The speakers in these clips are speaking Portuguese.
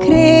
Creio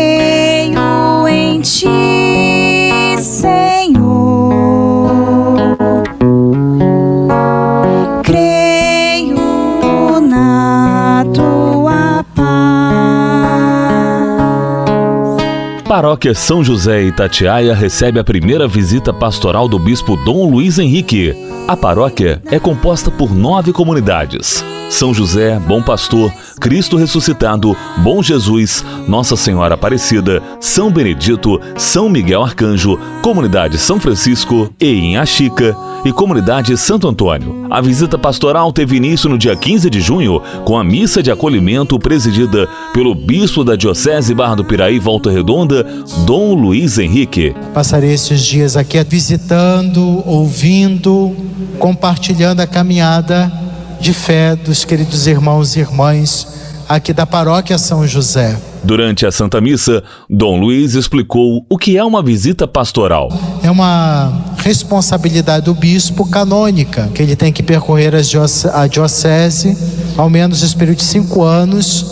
Paróquia São José Itatiaia recebe a primeira visita pastoral do bispo Dom Luiz Henrique. A paróquia é composta por nove comunidades: São José, Bom Pastor, Cristo Ressuscitado, Bom Jesus, Nossa Senhora Aparecida, São Benedito, São Miguel Arcanjo, Comunidade São Francisco e Inhaxica e Comunidade Santo Antônio. A visita pastoral teve início no dia 15 de junho com a missa de acolhimento presidida pelo bispo da Diocese Barra do Piraí Volta Redonda, Dom Luiz Henrique. Passarei esses dias aqui visitando, ouvindo, compartilhando a caminhada de fé dos queridos irmãos e irmãs aqui da paróquia São José. Durante a Santa Missa, Dom Luiz explicou o que é uma visita pastoral. É uma responsabilidade do bispo canônica, que ele tem que percorrer a diocese, ao menos esse período de cinco anos,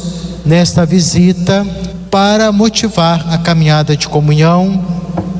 nesta visita, para motivar a caminhada de comunhão,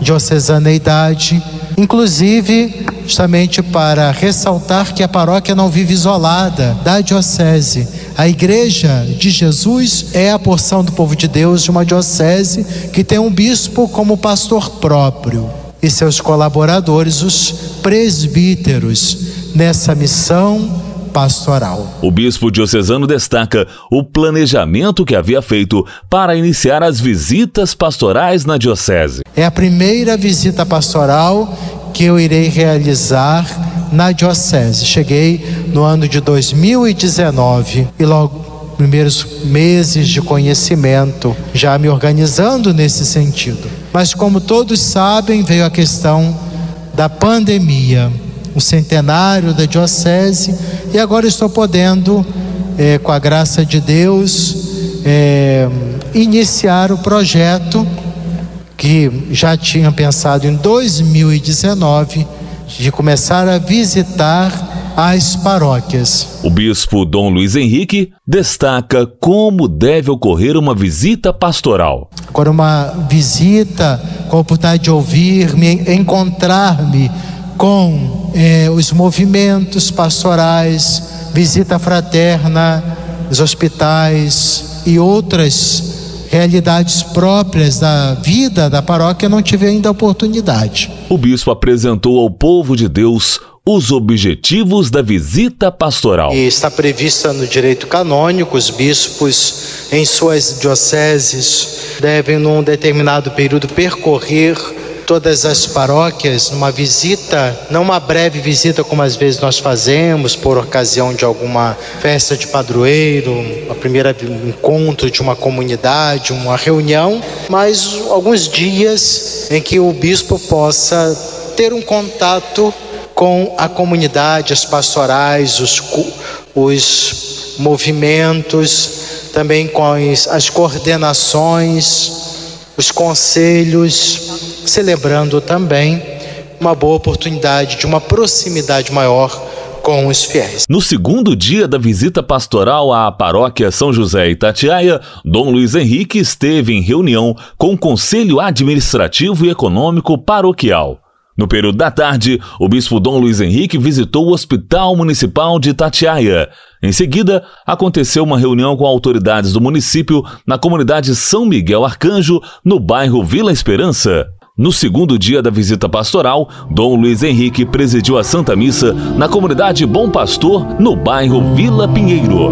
diocesaneidade, inclusive justamente para ressaltar que a paróquia não vive isolada da diocese. A igreja de Jesus é a porção do povo de Deus de uma diocese que tem um bispo como pastor próprio e seus colaboradores, os presbíteros, nessa missão pastoral. O bispo diocesano destaca o planejamento que havia feito para iniciar as visitas pastorais na diocese. É a primeira visita pastoral que eu irei realizar na diocese. Cheguei no ano de 2019 e logo primeiros meses de conhecimento, já me organizando nesse sentido. Mas como todos sabem, veio a questão da pandemia, o centenário da diocese, e agora estou podendo, eh, com a graça de Deus, eh, iniciar o projeto que já tinha pensado em 2019 de começar a visitar as paróquias. O bispo Dom Luiz Henrique destaca como deve ocorrer uma visita pastoral. Agora, uma visita com a oportunidade de ouvir-me, encontrar-me com eh, os movimentos pastorais, visita fraterna, os hospitais e outras realidades próprias da vida da paróquia, não tive ainda a oportunidade. O bispo apresentou ao povo de Deus os objetivos da visita pastoral. E está prevista no direito canônico, os bispos em suas dioceses devem, num determinado período, percorrer todas as paróquias numa visita, não uma breve visita como às vezes nós fazemos por ocasião de alguma festa de padroeiro, a primeira encontro de uma comunidade, uma reunião, mas alguns dias em que o bispo possa ter um contato com a comunidade, as pastorais, os, os movimentos, também com as, as coordenações, os conselhos, celebrando também uma boa oportunidade de uma proximidade maior com os fiéis. No segundo dia da visita pastoral à paróquia São José Itatiaia, Dom Luiz Henrique esteve em reunião com o Conselho Administrativo e Econômico Paroquial. No período da tarde, o bispo Dom Luiz Henrique visitou o Hospital Municipal de Itatiaia. Em seguida, aconteceu uma reunião com autoridades do município na comunidade São Miguel Arcanjo, no bairro Vila Esperança. No segundo dia da visita pastoral, Dom Luiz Henrique presidiu a Santa Missa na comunidade Bom Pastor, no bairro Vila Pinheiro.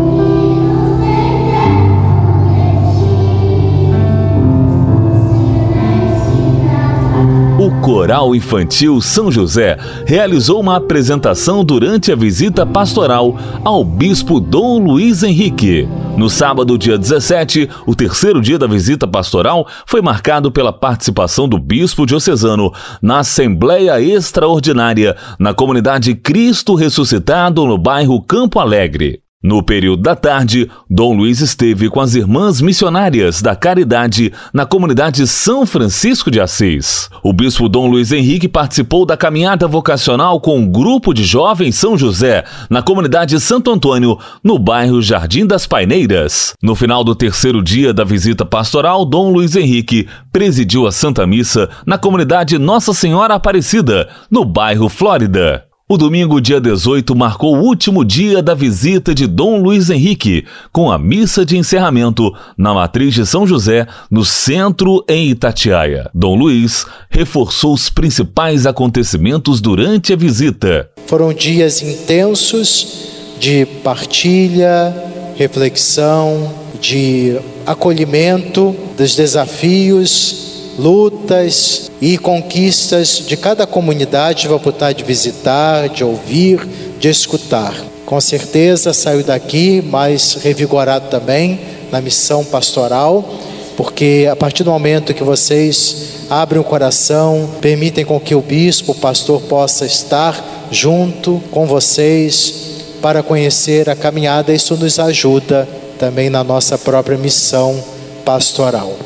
O Coral Infantil São José realizou uma apresentação durante a visita pastoral ao Bispo Dom Luiz Henrique. No sábado, dia 17, o terceiro dia da visita pastoral foi marcado pela participação do Bispo Diocesano na Assembleia Extraordinária na comunidade Cristo Ressuscitado no bairro Campo Alegre. No período da tarde, Dom Luiz esteve com as irmãs missionárias da Caridade na comunidade São Francisco de Assis. O bispo Dom Luiz Henrique participou da caminhada vocacional com um grupo de jovens São José na comunidade Santo Antônio, no bairro Jardim das Paineiras. No final do terceiro dia da visita pastoral, Dom Luiz Henrique presidiu a Santa Missa na comunidade Nossa Senhora Aparecida, no bairro Flórida. O domingo, dia 18, marcou o último dia da visita de Dom Luiz Henrique, com a missa de encerramento na Matriz de São José, no centro em Itatiaia. Dom Luiz reforçou os principais acontecimentos durante a visita. Foram dias intensos de partilha, reflexão, de acolhimento dos desafios lutas e conquistas de cada comunidade vou poder de visitar, de ouvir, de escutar. Com certeza saiu daqui mais revigorado também na missão pastoral, porque a partir do momento que vocês abrem o coração, permitem com que o bispo, o pastor possa estar junto com vocês para conhecer a caminhada, isso nos ajuda também na nossa própria missão pastoral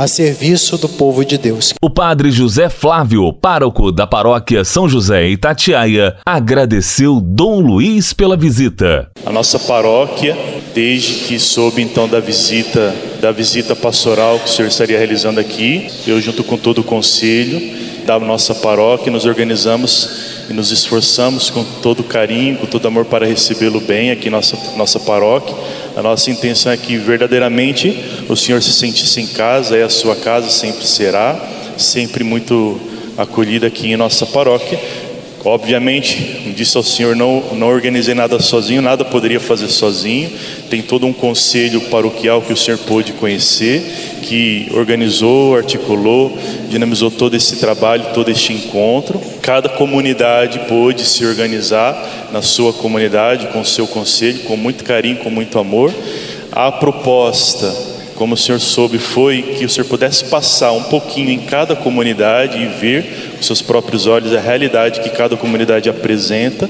a serviço do povo de Deus. O padre José Flávio, pároco da paróquia São José Itatiaia, agradeceu Dom Luiz pela visita. A nossa paróquia, desde que soube então da visita, da visita pastoral que o senhor estaria realizando aqui, eu junto com todo o conselho da nossa paróquia, nos organizamos e nos esforçamos com todo carinho, com todo amor para recebê-lo bem aqui nossa, nossa paróquia a nossa intenção é que verdadeiramente o Senhor se sentisse em casa, e a sua casa sempre será, sempre muito acolhida aqui em nossa paróquia. Obviamente, disse ao Senhor, não, não organizei nada sozinho, nada poderia fazer sozinho. Tem todo um conselho paroquial que o Senhor pôde conhecer, que organizou, articulou, dinamizou todo esse trabalho, todo este encontro. Cada comunidade pôde se organizar na sua comunidade, com o seu conselho, com muito carinho, com muito amor. A proposta como o Senhor soube, foi que o Senhor pudesse passar um pouquinho em cada comunidade e ver seus próprios olhos a realidade que cada comunidade apresenta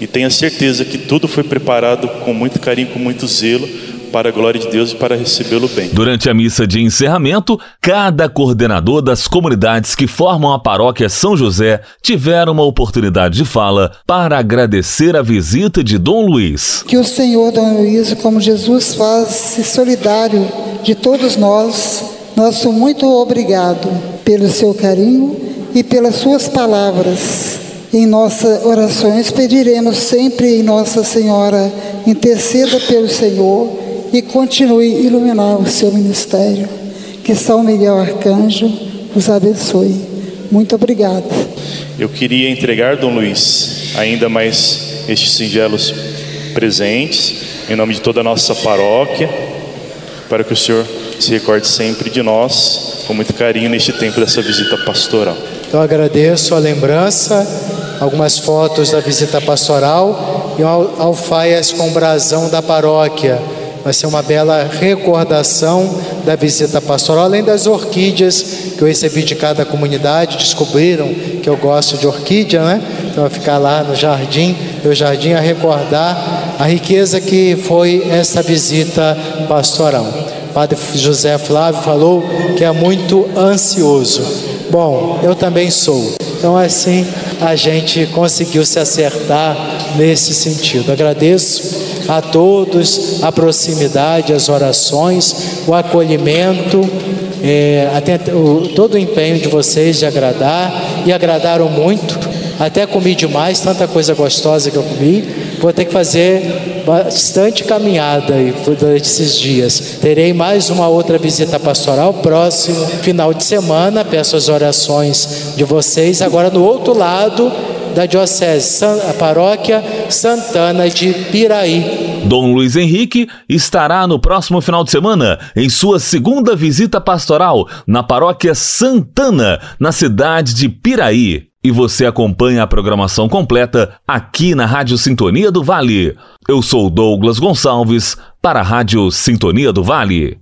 e tenha certeza que tudo foi preparado com muito carinho, com muito zelo para a glória de Deus e para recebê-lo bem. Durante a missa de encerramento, cada coordenador das comunidades que formam a paróquia São José tiveram uma oportunidade de fala para agradecer a visita de Dom Luiz. Que o Senhor Dom Luiz, como Jesus faz, se solidário de todos nós, nosso muito obrigado pelo seu carinho e pelas suas palavras. Em nossas orações pediremos sempre em Nossa Senhora, interceda pelo Senhor e continue iluminar o seu ministério. Que São Miguel Arcanjo os abençoe. Muito obrigado. Eu queria entregar, Dom Luiz, ainda mais estes singelos presentes, em nome de toda a nossa paróquia, para que o Senhor se recorde sempre de nós, com muito carinho, neste tempo dessa visita pastoral. Então agradeço a lembrança, algumas fotos da visita pastoral e alfaias com brasão da paróquia Vai ser uma bela recordação da visita pastoral, além das orquídeas que eu recebi de cada comunidade. Descobriram que eu gosto de orquídea, né? Então, vai ficar lá no jardim, meu jardim, a recordar a riqueza que foi essa visita pastoral. O padre José Flávio falou que é muito ansioso. Bom, eu também sou. Então, assim, a gente conseguiu se acertar nesse sentido. Agradeço a todos a proximidade, as orações, o acolhimento, é, até, o, todo o empenho de vocês de agradar, e agradaram muito. Até comi demais, tanta coisa gostosa que eu comi. Vou ter que fazer bastante caminhada durante esses dias. Terei mais uma outra visita pastoral próximo final de semana. Peço as orações de vocês. Agora no outro lado da Diocese, a paróquia Santana de Piraí. Dom Luiz Henrique estará no próximo final de semana em sua segunda visita pastoral na paróquia Santana, na cidade de Piraí. E você acompanha a programação completa aqui na Rádio Sintonia do Vale. Eu sou Douglas Gonçalves para a Rádio Sintonia do Vale.